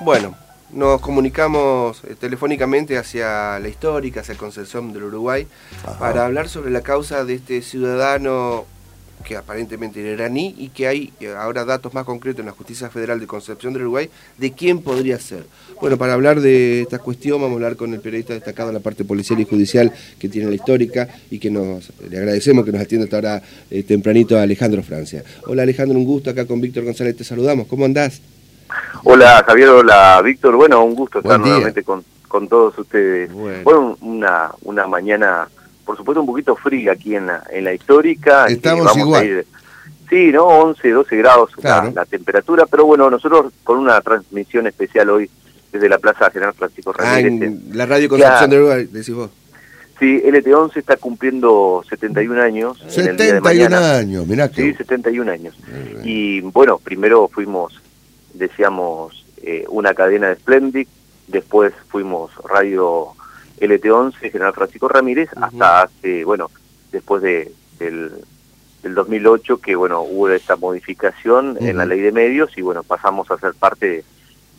Bueno, nos comunicamos eh, telefónicamente hacia la histórica, hacia Concepción del Uruguay, Ajá. para hablar sobre la causa de este ciudadano que aparentemente era iraní y que hay eh, ahora datos más concretos en la Justicia Federal de Concepción del Uruguay de quién podría ser. Bueno, para hablar de esta cuestión vamos a hablar con el periodista destacado en la parte policial y judicial que tiene la histórica y que nos le agradecemos que nos atienda hasta ahora eh, tempranito a Alejandro Francia. Hola Alejandro, un gusto acá con Víctor González, te saludamos, ¿cómo andás? Hola Javier, hola Víctor, bueno, un gusto estar día. nuevamente con, con todos ustedes. Bueno. Bueno, una, una mañana, por supuesto, un poquito fría aquí en la, en la histórica. Estamos vamos a igual. ir- sí, ¿no? 11, 12 grados la- Claro. la, temperatura, pero bueno, nosotros con una transmisión especial hoy desde la Plaza General Francisco Ah, Ramírez. en la radio Concepción del Uruguay, decís vos. Sí, LT11 está cumpliendo 71 años. en el día de 71 años, mirá que... Sí, 71 años. Y bueno, primero fuimos, decíamos, eh, una cadena de Splendid, después fuimos Radio LT11, General Francisco Ramírez, hasta hace, bueno, después de, del, del 2008, que bueno, hubo esta modificación en la ley de medios y bueno, pasamos a ser parte de,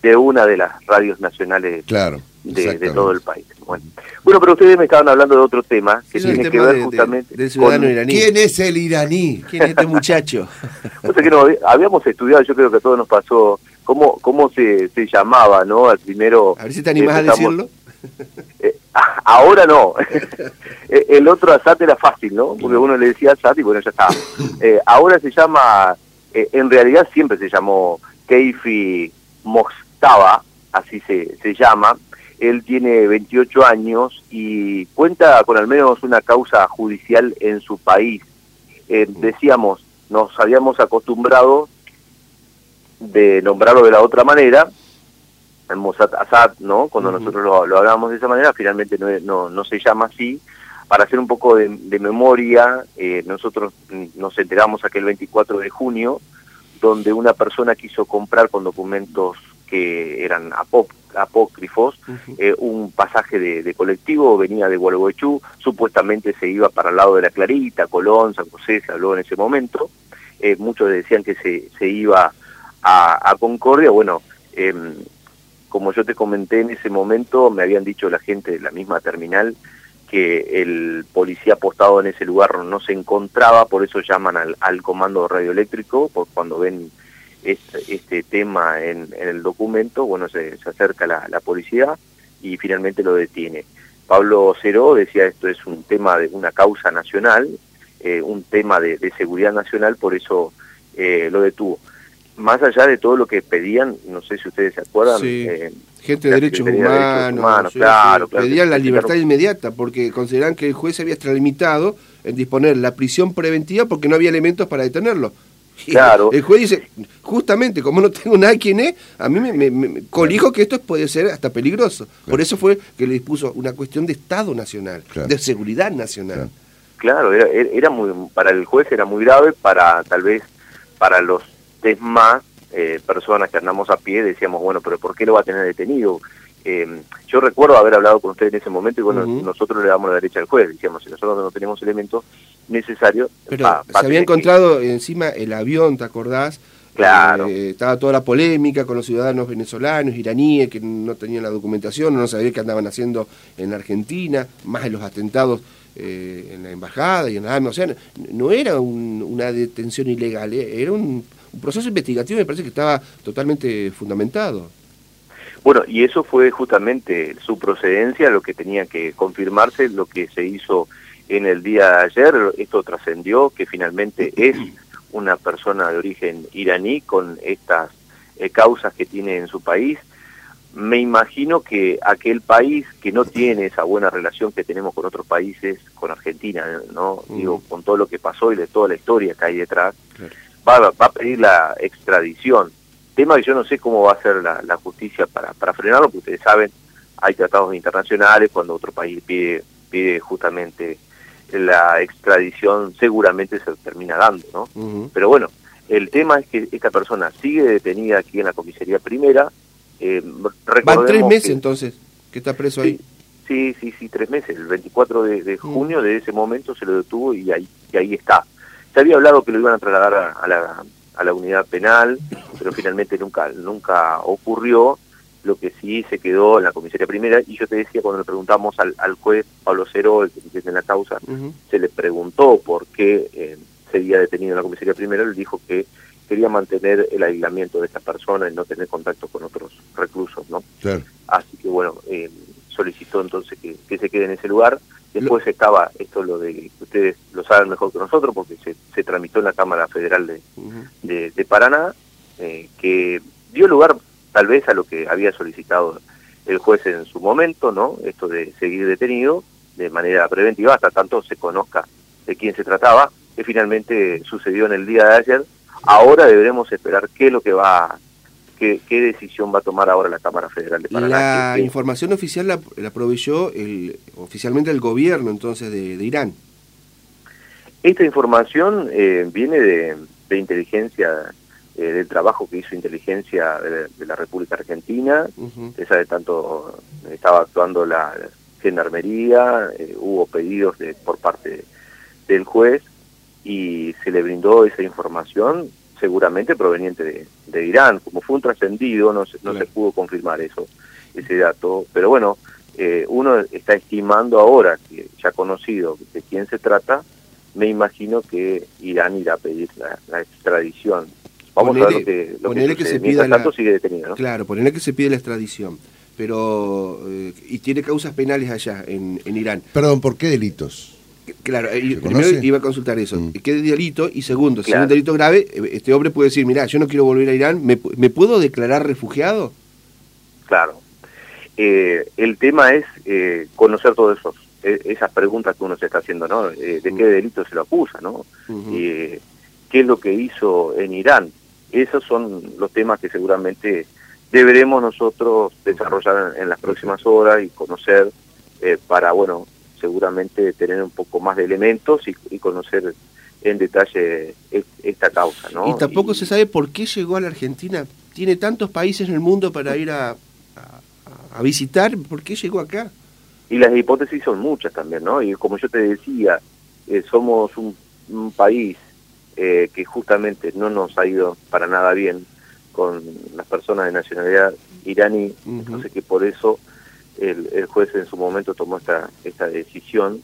de una de las radios nacionales Claro, de, todo el país. Bueno. bueno, pero ustedes me estaban hablando de otro tema que Sí, tiene que ver de- justamente con, iraní. ¿Quién es el iraní? ¿Quién es este muchacho? O sea que no, habíamos estudiado, yo creo que a todos nos pasó, cómo, cómo se, se llamaba, ¿no? Al primero... A ver si te animás a decirlo. eh, ahora no. Eh, El otro Asat era fácil, ¿no? Porque uno le decía Asat y bueno, ya está. Eh, ahora se llama, eh, en realidad siempre se llamó Keifi Mostaba, así se, se llama. Él tiene 28 años y cuenta con al menos una causa judicial en su país. Eh, decíamos, nos habíamos acostumbrado de nombrarlo de la otra manera, el Mossad Assad, ¿no? Cuando nosotros lo, lo hablábamos de esa manera, finalmente no, no, no se llama así. Para hacer un poco de, de memoria, eh, nosotros nos enteramos aquel 24 de junio, donde una persona quiso comprar con documentos que eran apó- apócrifos eh, un pasaje de, de colectivo, venía de Gualeguaychú, supuestamente se iba para el lado de la Clarita, Colón, San José, se habló en ese momento, eh, muchos decían que se, se iba a, a Concordia, bueno, em, como yo te comenté en ese momento, me habían dicho la gente de la misma terminal que el policía apostado en ese lugar no se encontraba, por eso llaman al, al comando radioeléctrico, por cuando ven este, este tema en, el documento, bueno, se, se acerca la, la policía y finalmente lo detiene. Pablo Ceró decía esto es un tema de una causa nacional, eh, un tema de, de seguridad nacional, por eso eh, lo detuvo. Más allá de todo lo que pedían, no sé si ustedes se acuerdan, Sí. eh, Gente de derechos Secretaría de Derechos humanos, Humanos, sí, claro, sí. claro, pedían la libertad inmediata porque consideraban que el juez se había extralimitado en disponer la prisión preventiva porque no había elementos para detenerlo. Y Claro. El juez dice, justamente, como no tengo nada quien es, a mí me, me- me- colijo que esto puede ser hasta peligroso. Por eso fue que le dispuso una cuestión de Estado nacional, Claro. de seguridad nacional. Claro. Claro, era, era era muy, para el juez era muy grave, para tal vez para los demás eh, personas que andamos a pie decíamos, bueno, pero ¿por qué lo va a tener detenido? Eh, yo recuerdo haber hablado con usted en ese momento y bueno, nosotros le damos la derecha al juez, decíamos, si nosotros no tenemos elementos necesarios, Pero se había que- encontrado encima el avión, ¿te acordás? Claro. Eh, estaba toda la polémica con los ciudadanos venezolanos, iraníes, que no tenían la documentación, no sabían qué andaban haciendo en la Argentina, más en los atentados eh, en la embajada y en la AMIA. O sea, no, no era un- una detención ilegal, era un, un proceso investigativo, me parece que estaba totalmente fundamentado. Bueno, y eso fue justamente su procedencia, lo que tenía que confirmarse, lo que se hizo en el día de ayer, esto trascendió que finalmente es una persona de origen iraní con estas eh, causas que tiene en su país. Me imagino que aquel país que no tiene esa buena relación que tenemos con otros países, con Argentina, ¿no? Digo, con todo lo que pasó y de toda la historia que hay detrás, Claro. Va, va a pedir la extradición. Tema que yo no sé cómo va a ser la, la justicia para, para frenarlo, porque ustedes saben, hay tratados internacionales, cuando otro país pide, pide justamente la extradición, seguramente se termina dando, ¿no? Pero bueno, el tema es que esta persona sigue detenida aquí en la comisaría primera. Eh, Van tres meses que- entonces que está preso Sí, ahí. sí, sí, sí, tres meses. El 24 de, de junio de ese momento se lo detuvo y ahí, y ahí está. Se había hablado que lo iban a trasladar a, a la, a la unidad penal, pero finalmente nunca, nunca ocurrió. lo que sí se quedó en la comisaría primera, y yo te decía cuando le preguntamos al, juez Pablo Cero, el que tiene la causa, se le preguntó por qué eh, sería detenido en la comisaría primera, él dijo que quería mantener el aislamiento de esta persona y no tener contacto con otros reclusos, ¿no? Así que bueno, eh, solicitó entonces que, se quede en ese lugar. Después estaba, esto lo de, ustedes lo saben mejor que nosotros, porque se, tramitó en la Cámara Federal de, de, Paraná, eh, que dio lugar tal vez a lo que había solicitado el juez en su momento, ¿no? Esto de seguir detenido de manera preventiva hasta tanto se conozca de quién se trataba, que finalmente sucedió en el día de ayer. Ahora deberemos esperar qué es lo que va, qué, qué decisión va a tomar ahora la Cámara Federal de Paraná. La información oficial la, proveyó el, oficialmente el gobierno entonces de, Irán. Esta información eh, viene de, de inteligencia eh, del trabajo que hizo inteligencia de, la República Argentina, esa de tanto estaba actuando la gendarmería, eh, hubo pedidos de, por parte del juez y se le brindó esa información seguramente proveniente de, Irán, como fue un trascendido, no, se, no se pudo confirmar eso, ese dato, pero bueno, eh, uno está estimando ahora, que ya conocido de quién se trata, me imagino que Irán irá a pedir la extradición Vamos a ver lo que, que, se pida la, sigue detenido, ¿no? Claro, ponerle que se pide la extradición, pero eh, y tiene causas penales allá en, en, Irán. Perdón, ¿por qué delitos? Claro, primero iba a consultar eso. Mm. ¿Qué delito? Y segundo, si es un delito grave, eh, este hombre puede decir, mira, yo no quiero volver a Irán, ¿me, me puedo declarar refugiado? Claro. Eh, el tema es conocer todos esos esas preguntas que uno se está haciendo, ¿no? ¿De qué mm. delito se lo acusa, no? ¿Qué es lo que hizo en Irán? Esos son los temas que seguramente deberemos nosotros desarrollar en, las próximas horas y conocer eh, para, bueno, seguramente tener un poco más de elementos y, conocer en detalle esta causa. ¿no? Y tampoco se sabe por qué llegó a la Argentina. Tiene tantos países en el mundo para ir a, a, visitar, ¿por qué llegó acá? Y las hipótesis son muchas también, ¿no? Y como yo te decía, eh, somos un país eh, que justamente no nos ha ido para nada bien con las personas de nacionalidad iraní, entonces que por eso el, juez en su momento tomó esta, esta decisión.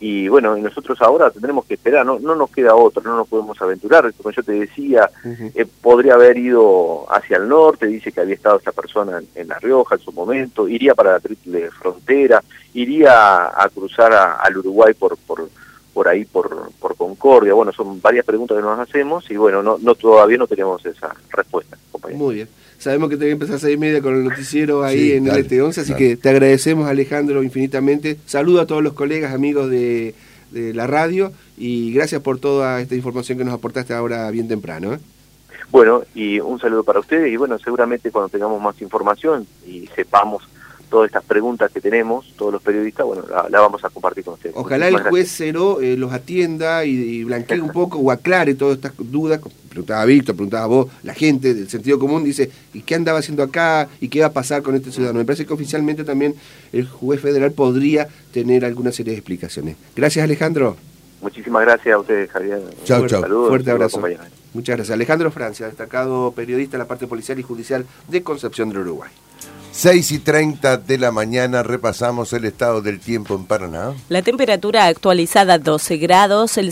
Y bueno, y nosotros ahora tendremos que esperar, no, no nos queda otro, no nos podemos aventurar. Como yo te decía, eh, podría haber ido hacia el norte, dice que había estado esta persona en, La Rioja en su momento, iría para la triple frontera, iría a, cruzar al Uruguay por, por, por ahí por, por Concordia. Bueno, son varias preguntas que nos hacemos y bueno, no, no todavía no tenemos esa respuesta. Muy bien. Sabemos que te voy a empezar a seis y media con el noticiero ahí en el ET11, así que te agradecemos Alejandro infinitamente. Saludo a todos los colegas, amigos de, de la radio y gracias por toda esta información que nos aportaste ahora bien temprano. ¿eh? Bueno, y un saludo para ustedes y bueno, seguramente cuando tengamos más información y sepamos todas estas preguntas que tenemos, todos los periodistas, bueno, la, vamos a compartir con ustedes. Ojalá el juez Cero eh, los atienda y, blanquee un poco o aclare todas estas dudas. Preguntaba Víctor, preguntaba vos, la gente del sentido común dice, ¿y qué andaba haciendo acá? ¿Y qué va a pasar con este ciudadano? Me parece que oficialmente también el juez federal podría tener alguna serie de explicaciones. Gracias Alejandro. Muchísimas gracias a ustedes, Javier. Chao, chao. Fuerte abrazo. Muchas gracias. Alejandro Francia, destacado periodista en la parte policial y judicial de Concepción del Uruguay. 6 y 30 de la mañana repasamos el estado del tiempo en Paraná. La temperatura actualizada 12 grados, el